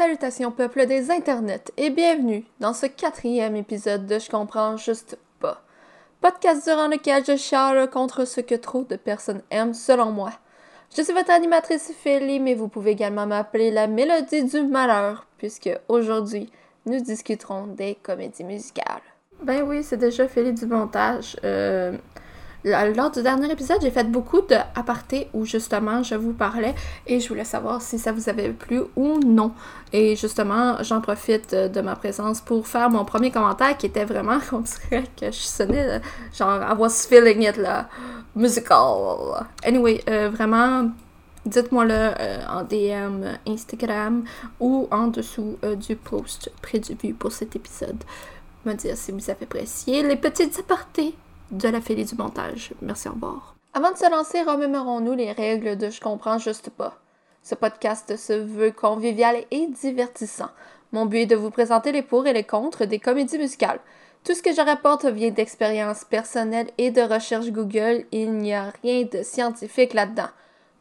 Salutations peuple des internets et bienvenue dans ce quatrième épisode de Je comprends juste pas. Podcast durant lequel je chiale contre ce que trop de personnes aiment selon moi. Je suis votre animatrice Philly, mais vous pouvez également m'appeler la mélodie du malheur, puisque aujourd'hui, nous discuterons des comédies musicales. Ben oui, c'est déjà Philly du montage. Euh, lors du dernier épisode, j'ai fait beaucoup de apartés où justement je vous parlais et je voulais savoir si ça vous avait plu ou non. Et justement, j'en profite de ma présence pour faire mon premier commentaire qui était vraiment, on dirait que je sonnais genre I was feeling it là, musical. Anyway, euh, vraiment, dites-moi-le euh, en DM Instagram ou en dessous euh, du post prévu pour cet épisode. Me dire si vous avez apprécié les petites apartés de la félée du montage. Merci, au revoir. Avant de se lancer, remémorons-nous les règles de Je comprends juste pas. Ce podcast se veut convivial et divertissant. Mon but est de vous présenter les pour et les contre des comédies musicales. Tout ce que je rapporte vient d'expériences personnelles et de recherches Google. Il n'y a rien de scientifique là-dedans.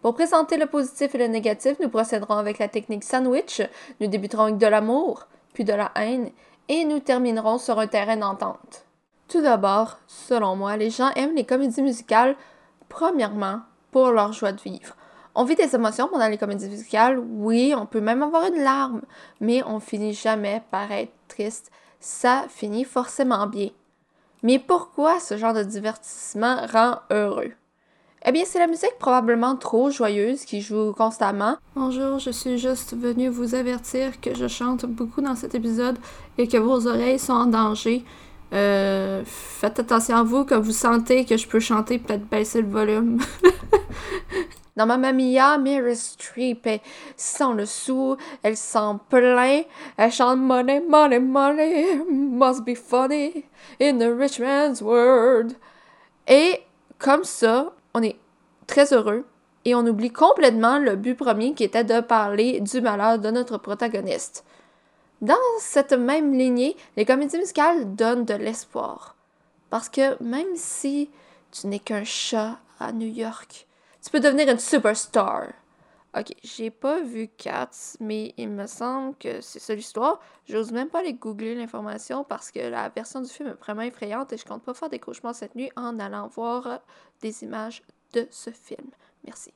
Pour présenter le positif et le négatif, nous procéderons avec la technique sandwich. Nous débuterons avec de l'amour, puis de la haine, et nous terminerons sur un terrain d'entente. Tout d'abord, selon moi, les gens aiment les comédies musicales, premièrement, pour leur joie de vivre. On vit des émotions pendant les comédies musicales, oui, on peut même avoir une larme, mais on finit jamais par être triste. Ça finit forcément bien. Mais pourquoi ce genre de divertissement rend heureux? Eh bien, c'est la musique probablement trop joyeuse qui joue constamment. Bonjour, je suis juste venue vous avertir que je chante beaucoup dans cet épisode et que vos oreilles sont en danger. Euh, faites attention à vous quand vous sentez que je peux chanter, peut-être baisser le volume. Dans ma Mia, Mary Streep est sans le sou, elle s'en plaint, elle chante Money, money, money, must be funny in the rich man's world. Et comme ça, on est très heureux et on oublie complètement le but premier qui était de parler du malheur de notre protagoniste. Dans cette même lignée, les comédies musicales donnent de l'espoir. Parce que même si tu n'es qu'un chat à New York, tu peux devenir une superstar. Ok, j'ai pas vu Cats, mais il me semble que c'est ça l'histoire. J'ose même pas aller googler l'information parce que la version du film est vraiment effrayante et je compte pas faire des cauchemars cette nuit en allant voir des images de ce film. Merci.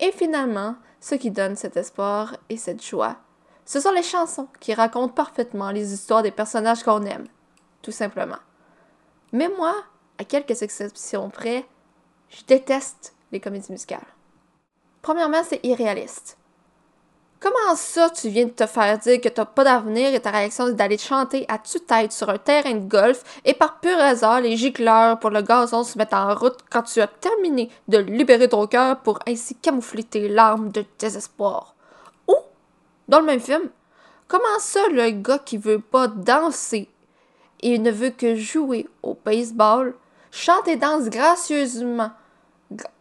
Et finalement, ce qui donne cet espoir et cette joie, ce sont les chansons qui racontent parfaitement les histoires des personnages qu'on aime, tout simplement. Mais moi, à quelques exceptions près, je déteste les comédies musicales. Premièrement, c'est irréaliste. Comment ça, tu viens de te faire dire que t'as pas d'avenir et ta réaction est d'aller chanter à tue-tête sur un terrain de golf et par pur hasard, les gicleurs pour le gazon se mettent en route quand tu as terminé de libérer ton cœur pour ainsi camoufler tes larmes de désespoir? Dans le même film, comment ça le gars qui veut pas danser et ne veut que jouer au baseball chante et danse gracieusement?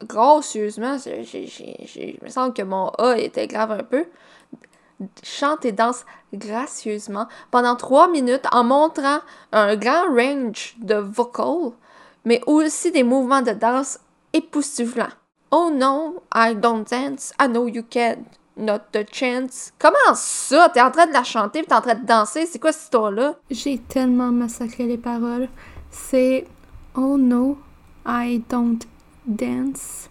Gracieusement, je me sens que mon A était grave un peu, chante et danse gracieusement pendant trois minutes en montrant un grand range de vocal, mais aussi des mouvements de danse époustouflants. Oh no, I don't dance, I know you can. Not the chance. Comment ça? T'es en train de la chanter t'es en train de danser? C'est quoi cette histoire-là? J'ai tellement massacré les paroles. C'est Oh no, I don't dance.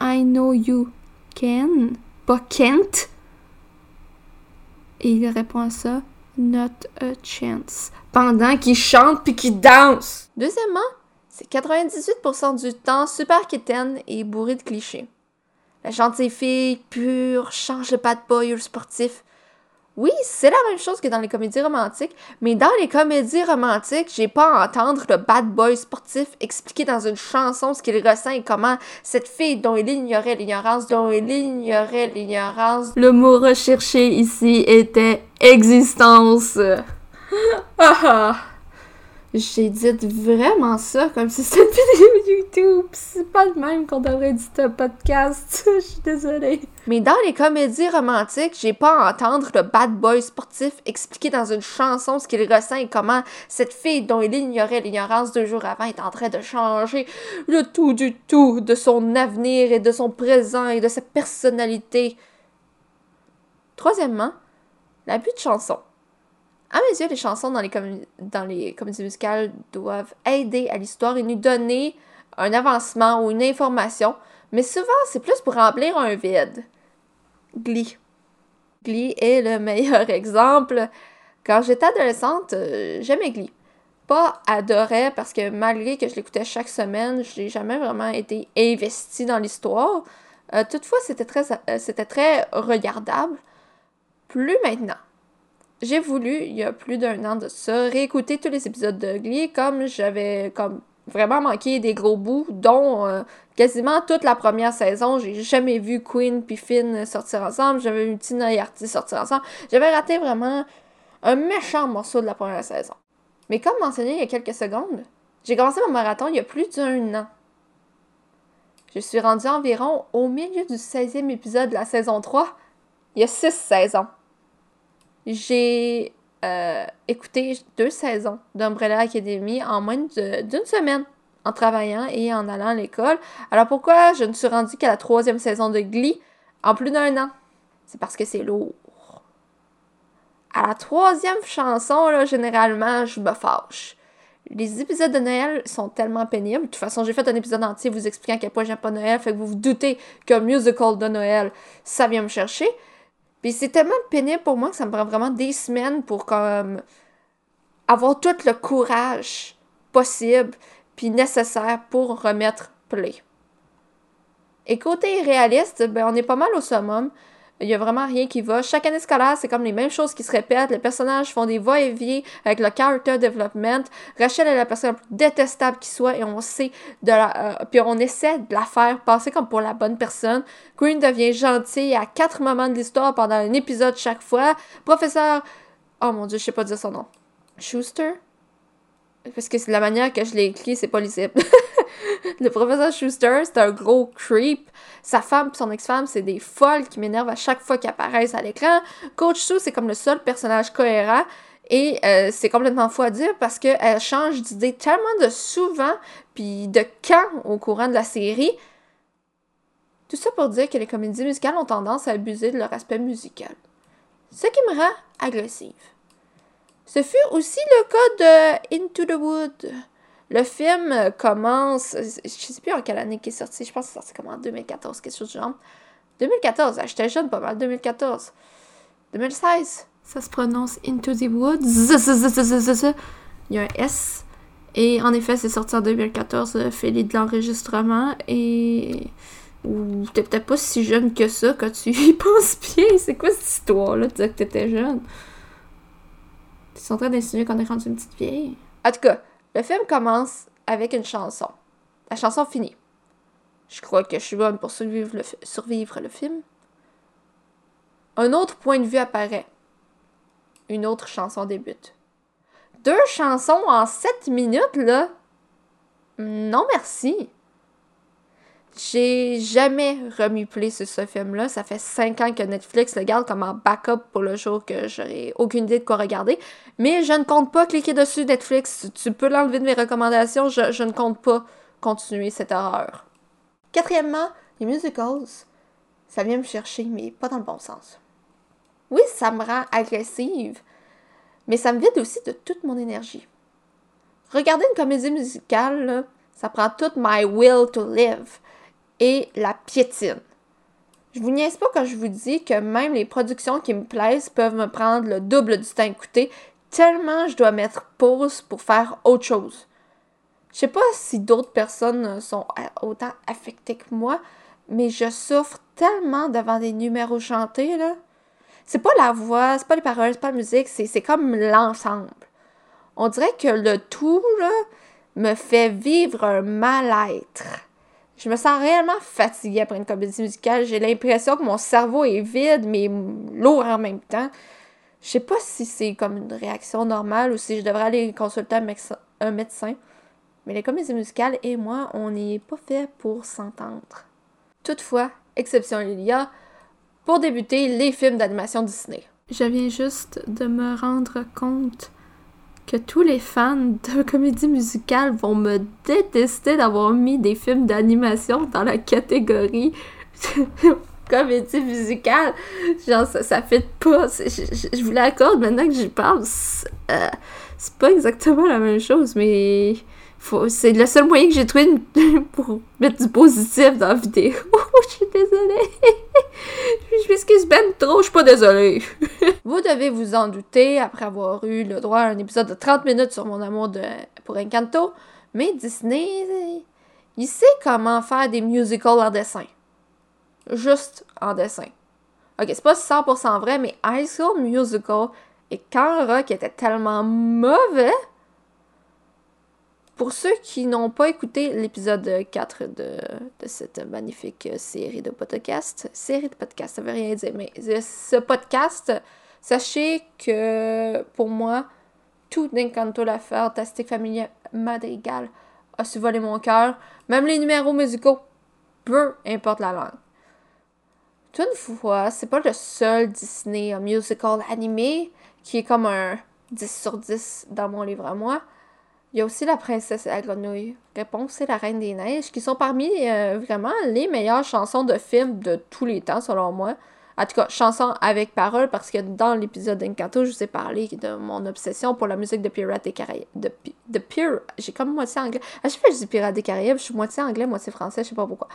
I know you can. Pas can't. Et il répond à ça Not a chance. Pendant qu'il chante puis qu'il danse. Deuxièmement, c'est 98% du temps super quétaine et bourré de clichés. La gentille fille pure change le bad boy sportif. Oui, c'est la même chose que dans les comédies romantiques, mais dans les comédies romantiques, j'ai pas à entendre le bad boy sportif expliquer dans une chanson ce qu'il ressent et comment cette fille dont il ignorait l'ignorance, dont il ignorait l'ignorance. Le mot recherché ici était existence. J'ai dit vraiment ça comme si c'était une vidéo YouTube. C'est pas le même qu'on devrait dire un podcast. Je suis désolée. Mais dans les comédies romantiques, j'ai pas à entendre le bad boy sportif expliquer dans une chanson ce qu'il ressent et comment cette fille dont il ignorait l'ignorance deux jours avant est en train de changer le tout du tout de son avenir et de son présent et de sa personnalité. Troisièmement, L'abus de chansons. À mes yeux, les chansons dans les, comédies musicales doivent aider à l'histoire et nous donner un avancement ou une information, mais souvent c'est plus pour remplir un vide. Glee. Glee est le meilleur exemple. Quand j'étais adolescente, euh, j'aimais Glee. Pas adorais parce que malgré que je l'écoutais chaque semaine, je n'ai jamais vraiment été investie dans l'histoire. Euh, toutefois, euh, c'était très regardable. Plus maintenant j'ai voulu, il y a plus d'un an de ça, réécouter tous les épisodes de Glee comme j'avais comme vraiment manqué des gros bouts, dont euh, quasiment toute la première saison. J'ai jamais vu Queen puis Finn sortir ensemble. J'avais vu Tina et Artie sortir ensemble. J'avais raté vraiment un méchant morceau de la première saison. Mais comme mentionné il y a quelques secondes, j'ai commencé mon marathon il y a plus d'un an. Je suis rendue environ au milieu du 16e épisode de la saison 3. Il y a six saisons. J'ai euh, écouté deux saisons d'Umbrella Academy en moins d'une semaine en travaillant et en allant à l'école. Alors pourquoi je ne suis rendue qu'à la troisième saison de Glee en plus d'un an? C'est parce que c'est lourd. À la troisième chanson, là, généralement, je me fâche. Les épisodes de Noël sont tellement pénibles. De toute façon, j'ai fait un épisode entier vous expliquant à quel point j'aime pas Noël, fait que vous vous doutez qu'un musical de Noël, ça vient me chercher. Puis c'est tellement pénible pour moi que ça me prend vraiment des semaines pour avoir tout le courage possible puis nécessaire pour remettre play. Et côté réaliste, ben on est pas mal au summum. Il y a vraiment rien qui va. Chaque année scolaire, c'est comme les mêmes choses qui se répètent. Les personnages font des va-et-vient avec le character development. Rachel est la personne la plus détestable qui soit et on sait de la. Euh, essaie de la faire passer comme pour la bonne personne. Green devient gentil à quatre moments de l'histoire pendant un épisode chaque fois. Professeur. Oh mon dieu, je sais pas dire son nom. Schuster? Parce que c'est la manière que je l'ai écrit, c'est pas lisible. le professeur Schuster, c'est un gros creep. Sa femme et son ex-femme, c'est des folles qui m'énervent à chaque fois qu'ils apparaissent à l'écran. Coach Sue, c'est comme le seul personnage cohérent. Et euh, c'est complètement fou à dire parce qu'elle change d'idée tellement de souvent, puis de quand au courant de la série. Tout ça pour dire que les comédies musicales ont tendance à abuser de leur aspect musical. Ce qui me rend agressive. Ce fut aussi le cas de Into the Wood. Le film commence, je sais plus en quelle année qui est sorti, je pense que c'est sorti comme en 2014, quelque chose du genre. 2014, ah, j'étais jeune pas mal, 2014. 2016. Ça se prononce Into the Woods. Il y a un S. Et en effet, c'est sorti en 2014, fait de l'enregistrement. Et. Ou t'es peut-être pas si jeune que ça quand tu y penses bien. C'est quoi cette histoire-là de dire que t'étais jeune? T'es en train d'insinuer qu'on est rendu une petite vieille? En tout cas, le film commence avec une chanson. La chanson finit. Je crois que je suis bonne pour survivre le, survivre le film. Un autre point de vue apparaît. Une autre chanson débute. Deux chansons en sept minutes, là? Non, merci. J'ai jamais remis play sur ce film-là. Ça fait cinq ans que Netflix le garde comme un backup pour le jour que j'aurai aucune idée de quoi regarder. Mais je ne compte pas cliquer dessus Netflix. Tu peux l'enlever de mes recommandations. Je, ne compte pas continuer cette horreur. Quatrièmement, les musicals, ça vient me chercher, mais pas dans le bon sens. Oui, ça me rend agressive, mais ça me vide aussi de toute mon énergie. Regarder une comédie musicale, ça prend toute my will to live et la piétine. Je vous niaise pas quand je vous dis que même les productions qui me plaisent peuvent me prendre le double du temps écouté, tellement je dois mettre pause pour faire autre chose. Je sais pas si d'autres personnes sont autant affectées que moi, mais je souffre tellement devant des numéros chantés, là. C'est pas la voix, c'est pas les paroles, c'est pas la musique, c'est comme l'ensemble. On dirait que le tout, me fait vivre un mal-être. Je me sens réellement fatiguée après une comédie musicale. J'ai l'impression que mon cerveau est vide, mais lourd en même temps. Je sais pas si c'est comme une réaction normale ou si je devrais aller consulter un, médecin. Mais les comédies musicales et moi, on n'est pas fait pour s'entendre. Toutefois, exception il y pour débuter, les films d'animation Disney. Je viens juste de me rendre compte que tous les fans de comédie musicale vont me détester d'avoir mis des films d'animation dans la catégorie comédie musicale. Genre, ça, ça fait pas. Je, je, vous l'accorde maintenant que j'y pense. Euh, c'est pas exactement la même chose, mais c'est le seul moyen que j'ai trouvé pour mettre du positif dans la vidéo. je suis désolée. je m'excuse ben trop, je suis pas désolée. vous devez vous en douter après avoir eu le droit à un épisode de 30 minutes sur mon amour de, pour Encanto. Mais Disney, il sait comment faire des musicals en dessin. Juste en dessin. Ok, c'est pas 100% vrai, mais High School Musical et quand Rock était tellement mauvais pour ceux qui n'ont pas écouté l'épisode 4 de, cette magnifique série de podcasts, série de podcasts, ça veut rien dire, mais ce podcast, sachez que pour moi, tout d'Encanto la fantastique famille Madrigal a su mon cœur, même les numéros musicaux, peu importe la langue. Toutefois, c'est pas le seul Disney musical animé qui est comme un 10 sur 10 dans mon livre à moi. Il y a aussi La princesse et la grenouille. Réponse, c'est La Reine des Neiges, qui sont parmi euh, vraiment les meilleures chansons de film de tous les temps, selon moi. En tout cas, chansons avec paroles, parce que dans l'épisode d'Encanto, je vous ai parlé de mon obsession pour la musique de Pirates des Caraïbes. De, de. J'ai comme moitié anglais. À chaque fois que je dis Pirates des Caraïbes, je suis moitié anglais, moitié français, je sais pas pourquoi.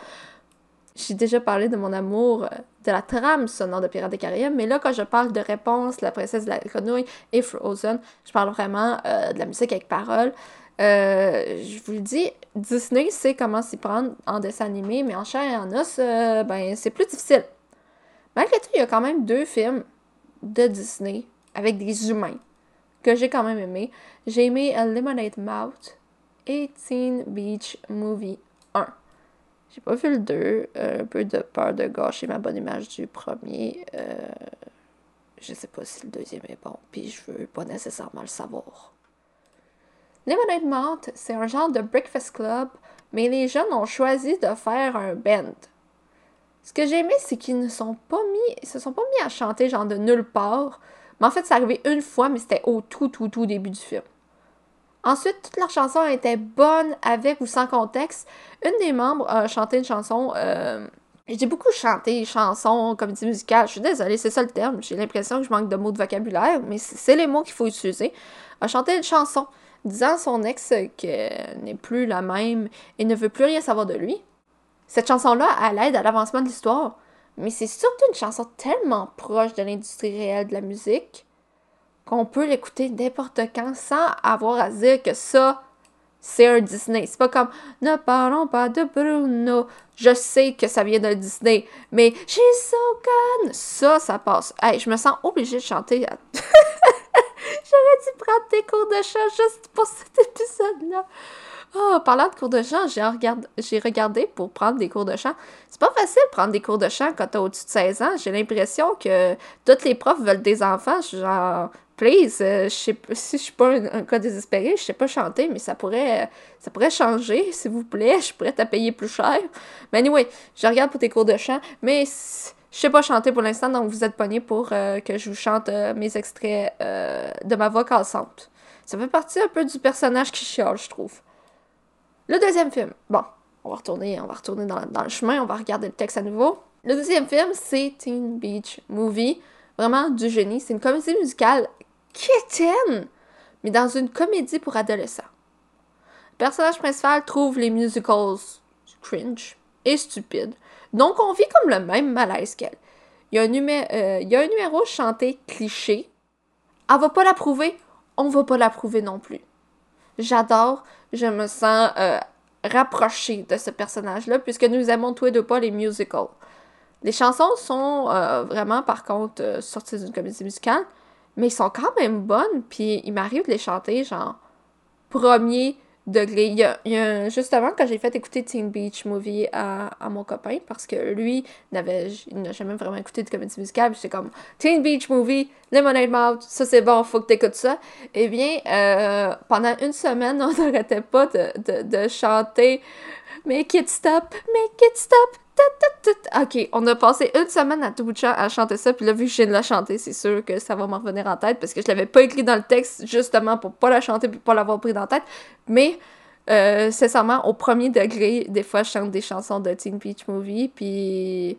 J'ai déjà parlé de mon amour euh, de la trame sonore de Pirates des Caraïbes, mais là, quand je parle de Réponse, La princesse de la grenouille et Frozen, je parle vraiment euh, de la musique avec paroles. Euh, je vous le dis, Disney sait comment s'y prendre en dessin animé, mais en chair et en os, ben, c'est plus difficile. Malgré tout, il y a quand même deux films de Disney avec des humains que j'ai quand même aimé. J'ai aimé Lemonade Mouth et Teen Beach Movie 1. J'ai pas vu le 2. Euh, un peu de peur de gâcher ma bonne image du premier. Euh, je sais pas si le deuxième est bon, puis je veux pas nécessairement le savoir. Lemonade Mount, c'est un genre de breakfast club, mais les jeunes ont choisi de faire un band. Ce que j'ai aimé, c'est qu'ils ne sont pas mis, ils se sont pas mis à chanter genre de nulle part. Mais en fait, c'est arrivé une fois, mais c'était au tout, tout, tout début du film. Ensuite, toutes leurs chansons étaient bonnes avec ou sans contexte. Une des membres a chanté une chanson. Euh, j'ai beaucoup chanté chansons, comédie musicale. Je suis désolée, c'est ça le terme. J'ai l'impression que je manque de mots de vocabulaire, mais c'est les mots qu'il faut utiliser. A chanté une chanson disant à son ex qu'elle n'est plus la même et ne veut plus rien savoir de lui. Cette chanson-là, elle aide à l'avancement de l'histoire. Mais c'est surtout une chanson tellement proche de l'industrie réelle de la musique qu'on peut l'écouter n'importe quand sans avoir à dire que ça, c'est un Disney. C'est pas comme ne parlons pas de Bruno. Je sais que ça vient d'un Disney, mais j'ai so. Ça, ça passe. Hey, je me sens obligée de chanter. J'aurais dû prendre des cours de chant juste pour cet épisode-là. Oh, parlant de cours de chant, j'ai regardé, regardé pour prendre des cours de chant. C'est pas facile de prendre des cours de chant quand t'as au-dessus de 16 ans. J'ai l'impression que tous les profs veulent des enfants. Genre, please, euh, je si je suis pas un, cas désespéré, je sais pas chanter, mais ça pourrait, ça pourrait changer, s'il vous plaît. Je suis prête à payer plus cher. Mais anyway, je regarde pour tes cours de chant, mais je sais pas chanter pour l'instant, donc vous êtes pogné pour euh, que je vous chante euh, mes extraits de ma voix cassante. Ça fait partie un peu du personnage qui chiale, je trouve. Le deuxième film, bon, on va retourner, on va retourner dans, dans le chemin, on va regarder le texte à nouveau. Le deuxième film, c'est Teen Beach Movie. Vraiment du génie. C'est une comédie musicale quétaine, mais dans une comédie pour adolescents. Le personnage principal trouve les musicals cringe et stupides, donc on vit comme le même malaise qu'elle. Il y, a un euh, numéro chanté cliché. Elle va pas l'approuver, on va pas l'approuver non plus. J'adore, je me sens euh, rapprochée de ce personnage-là, puisque nous aimons tous et deux pas les musicals. Les chansons sont euh, vraiment, par contre, sorties d'une comédie musicale, mais ils sont quand même bonnes, puis il m'arrive de les chanter, genre, premier degré. Il y a, justement, quand j'ai fait écouter Teen Beach Movie à, mon copain, parce que lui, n'avait, il n'a jamais vraiment écouté de comédie musicale, c'est comme, Teen Beach Movie, Lemonade Mouth, ça c'est bon, faut que t'écoutes ça. Eh bien, euh, pendant une semaine, on n'arrêtait pas de, de, de chanter Make it stop, make it stop, Ok, on a passé une semaine à tout bout de champ à chanter ça, puis là, vu que je viens de la chanter, c'est sûr que ça va m'en revenir en tête, parce que je l'avais pas écrit dans le texte, justement, pour pas la chanter, puis pas l'avoir pris dans la tête. Mais, euh, sincèrement, au premier degré, des fois, je chante des chansons de Teen Beach Movie, puis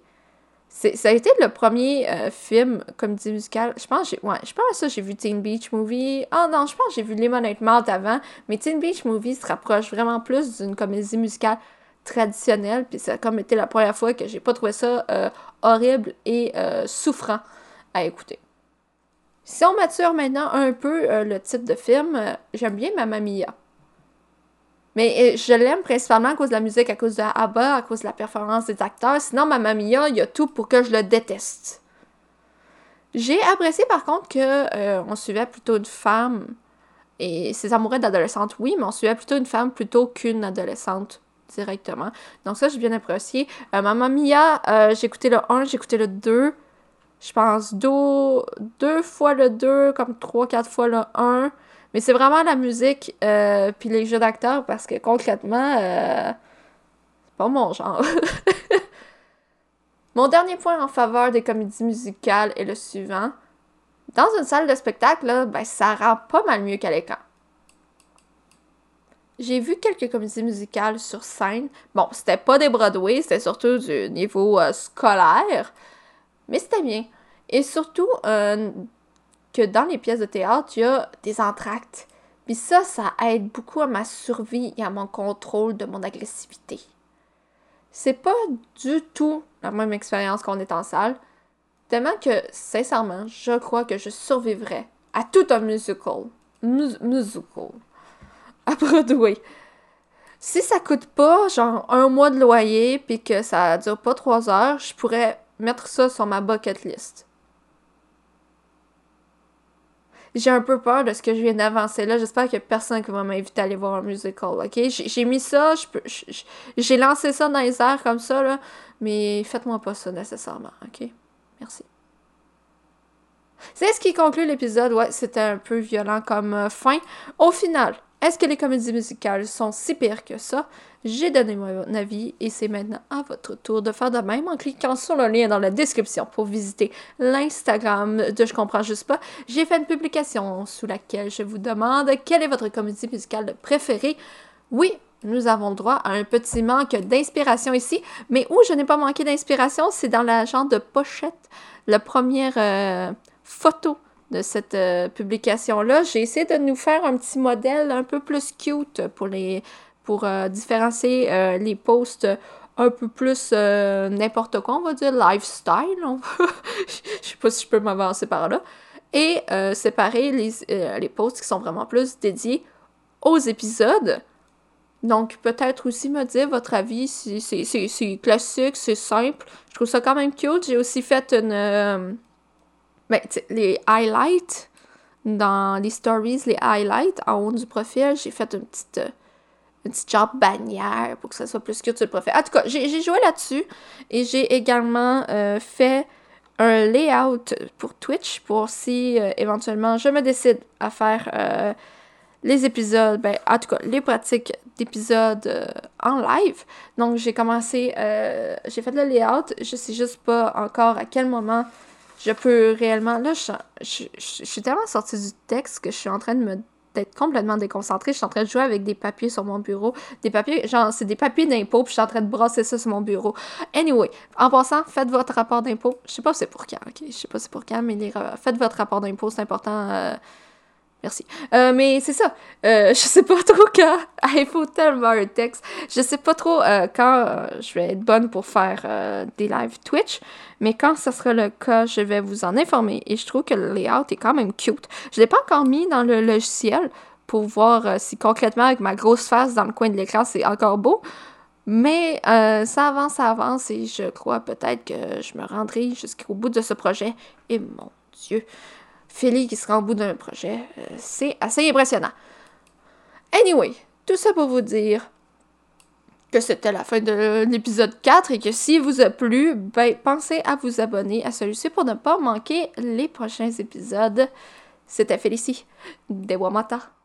ça a été le premier euh, film comédie musicale. Je pense, j'ai, ouais, je pense ça, j'ai vu Teen Beach Movie. Ah non, je pense j'ai vu Lemonade Mouth avant. Mais Teen Beach Movie se rapproche vraiment plus d'une comédie musicale traditionnelle. Puis ça a comme été la première fois que j'ai pas trouvé ça euh, horrible et euh, souffrant à écouter. Si on mature maintenant un peu le type de film, j'aime bien Mamma Mia. Mais euh, je l'aime principalement à cause de la musique, à cause de ABBA, à cause de la performance des acteurs. Sinon, Mamma Mia, il y a tout pour que je le déteste. J'ai apprécié par contre que euh, on suivait plutôt une femme et ses amoureux d'adolescente, oui, mais on suivait plutôt une femme plutôt qu'une adolescente directement. Donc ça, j'ai bien apprécié. Euh, Mamma Mia, j'ai écouté le 1, j'ai écouté le 2. Je pense deux, deux fois le 2, comme trois, quatre fois le 1. Mais c'est vraiment la musique euh, puis les jeux d'acteurs parce que concrètement, euh, c'est pas mon genre. mon dernier point en faveur des comédies musicales est le suivant. Dans une salle de spectacle, là, ben, ça rend pas mal mieux qu'à l'écran. J'ai vu quelques comédies musicales sur scène. Bon, c'était pas des Broadway, c'était surtout du niveau euh, scolaire, mais c'était bien. Et surtout, euh, que dans les pièces de théâtre, il y a des entractes. Puis ça, ça aide beaucoup à ma survie et à mon contrôle de mon agressivité. C'est pas du tout la même expérience qu'on est en salle, tellement que, sincèrement, je crois que je survivrais à tout un musical. musical. À Broadway. Si ça coûte pas, genre, un mois de loyer, puis que ça dure pas trois heures, je pourrais mettre ça sur ma bucket list j'ai un peu peur de ce que je viens d'avancer là. J'espère a personne qui va m'inviter à aller voir un musical, ok? J'ai mis ça, j'ai lancé ça dans les airs comme ça, là, mais faites-moi pas ça nécessairement, ok? Merci. C'est ce qui conclut l'épisode. Ouais, c'était un peu violent comme euh, fin. Au final, est-ce que les comédies musicales sont si pires que ça? J'ai donné mon avis et c'est maintenant à votre tour de faire de même en cliquant sur le lien dans la description pour visiter l'Instagram de Je comprends juste pas. J'ai fait une publication sous laquelle je vous demande quelle est votre comédie musicale préférée. Oui, nous avons droit à un petit manque d'inspiration ici, mais où je n'ai pas manqué d'inspiration, c'est dans la genre de pochette, la première euh, photo de cette euh, publication-là. J'ai essayé de nous faire un petit modèle un peu plus cute pour euh, différencier euh, les posts un peu plus n'importe quoi, on va dire lifestyle. je sais pas si je peux m'avancer par là. Et séparer les, les posts qui sont vraiment plus dédiés aux épisodes. Donc, peut-être aussi me dire votre avis, si c'est classique, c'est simple. Je trouve ça quand même cute. J'ai aussi fait une, ben, les highlights, dans les stories, les highlights en haut du profil, j'ai fait une petite, euh, une petite bannière pour que ça soit plus cute sur le profil. En tout cas, j'ai joué là-dessus et j'ai également euh, fait un layout pour Twitch pour si euh, éventuellement je me décide à faire les épisodes, ben, en tout cas, les pratiques d'épisodes en live. Donc, j'ai commencé, j'ai fait le layout. Je sais juste pas encore à quel moment je peux réellement. Là, je, suis tellement sortie du texte que je suis en train de me d'être complètement déconcentrée. Je suis en train de jouer avec des papiers sur mon bureau. Des papiers, genre, c'est des papiers d'impôt, puis je suis en train de brasser ça sur mon bureau. Anyway, en passant, faites votre rapport d'impôt. Je sais pas c'est pour quand, ok? Je sais pas c'est pour quand, mais faites votre rapport d'impôt, c'est important. Euh, Merci. Euh, mais c'est ça. Euh, je sais pas trop quand. il faut tellement un texte. Je sais pas trop euh, quand euh, je vais être bonne pour faire des lives Twitch. Mais quand ce sera le cas, je vais vous en informer. Et je trouve que le layout est quand même cute. Je l'ai pas encore mis dans le logiciel pour voir si concrètement, avec ma grosse face dans le coin de l'écran, c'est encore beau. Mais ça avance, ça avance. Et je crois peut-être que je me rendrai jusqu'au bout de ce projet. Et mon Dieu. Philly qui sera au bout d'un projet. Euh, c'est assez impressionnant. Anyway, tout ça pour vous dire que c'était la fin de l'épisode 4 et que si vous a plu, ben, pensez à vous abonner à celui-ci pour ne pas manquer les prochains épisodes. C'était Félicie. Dewa Mata.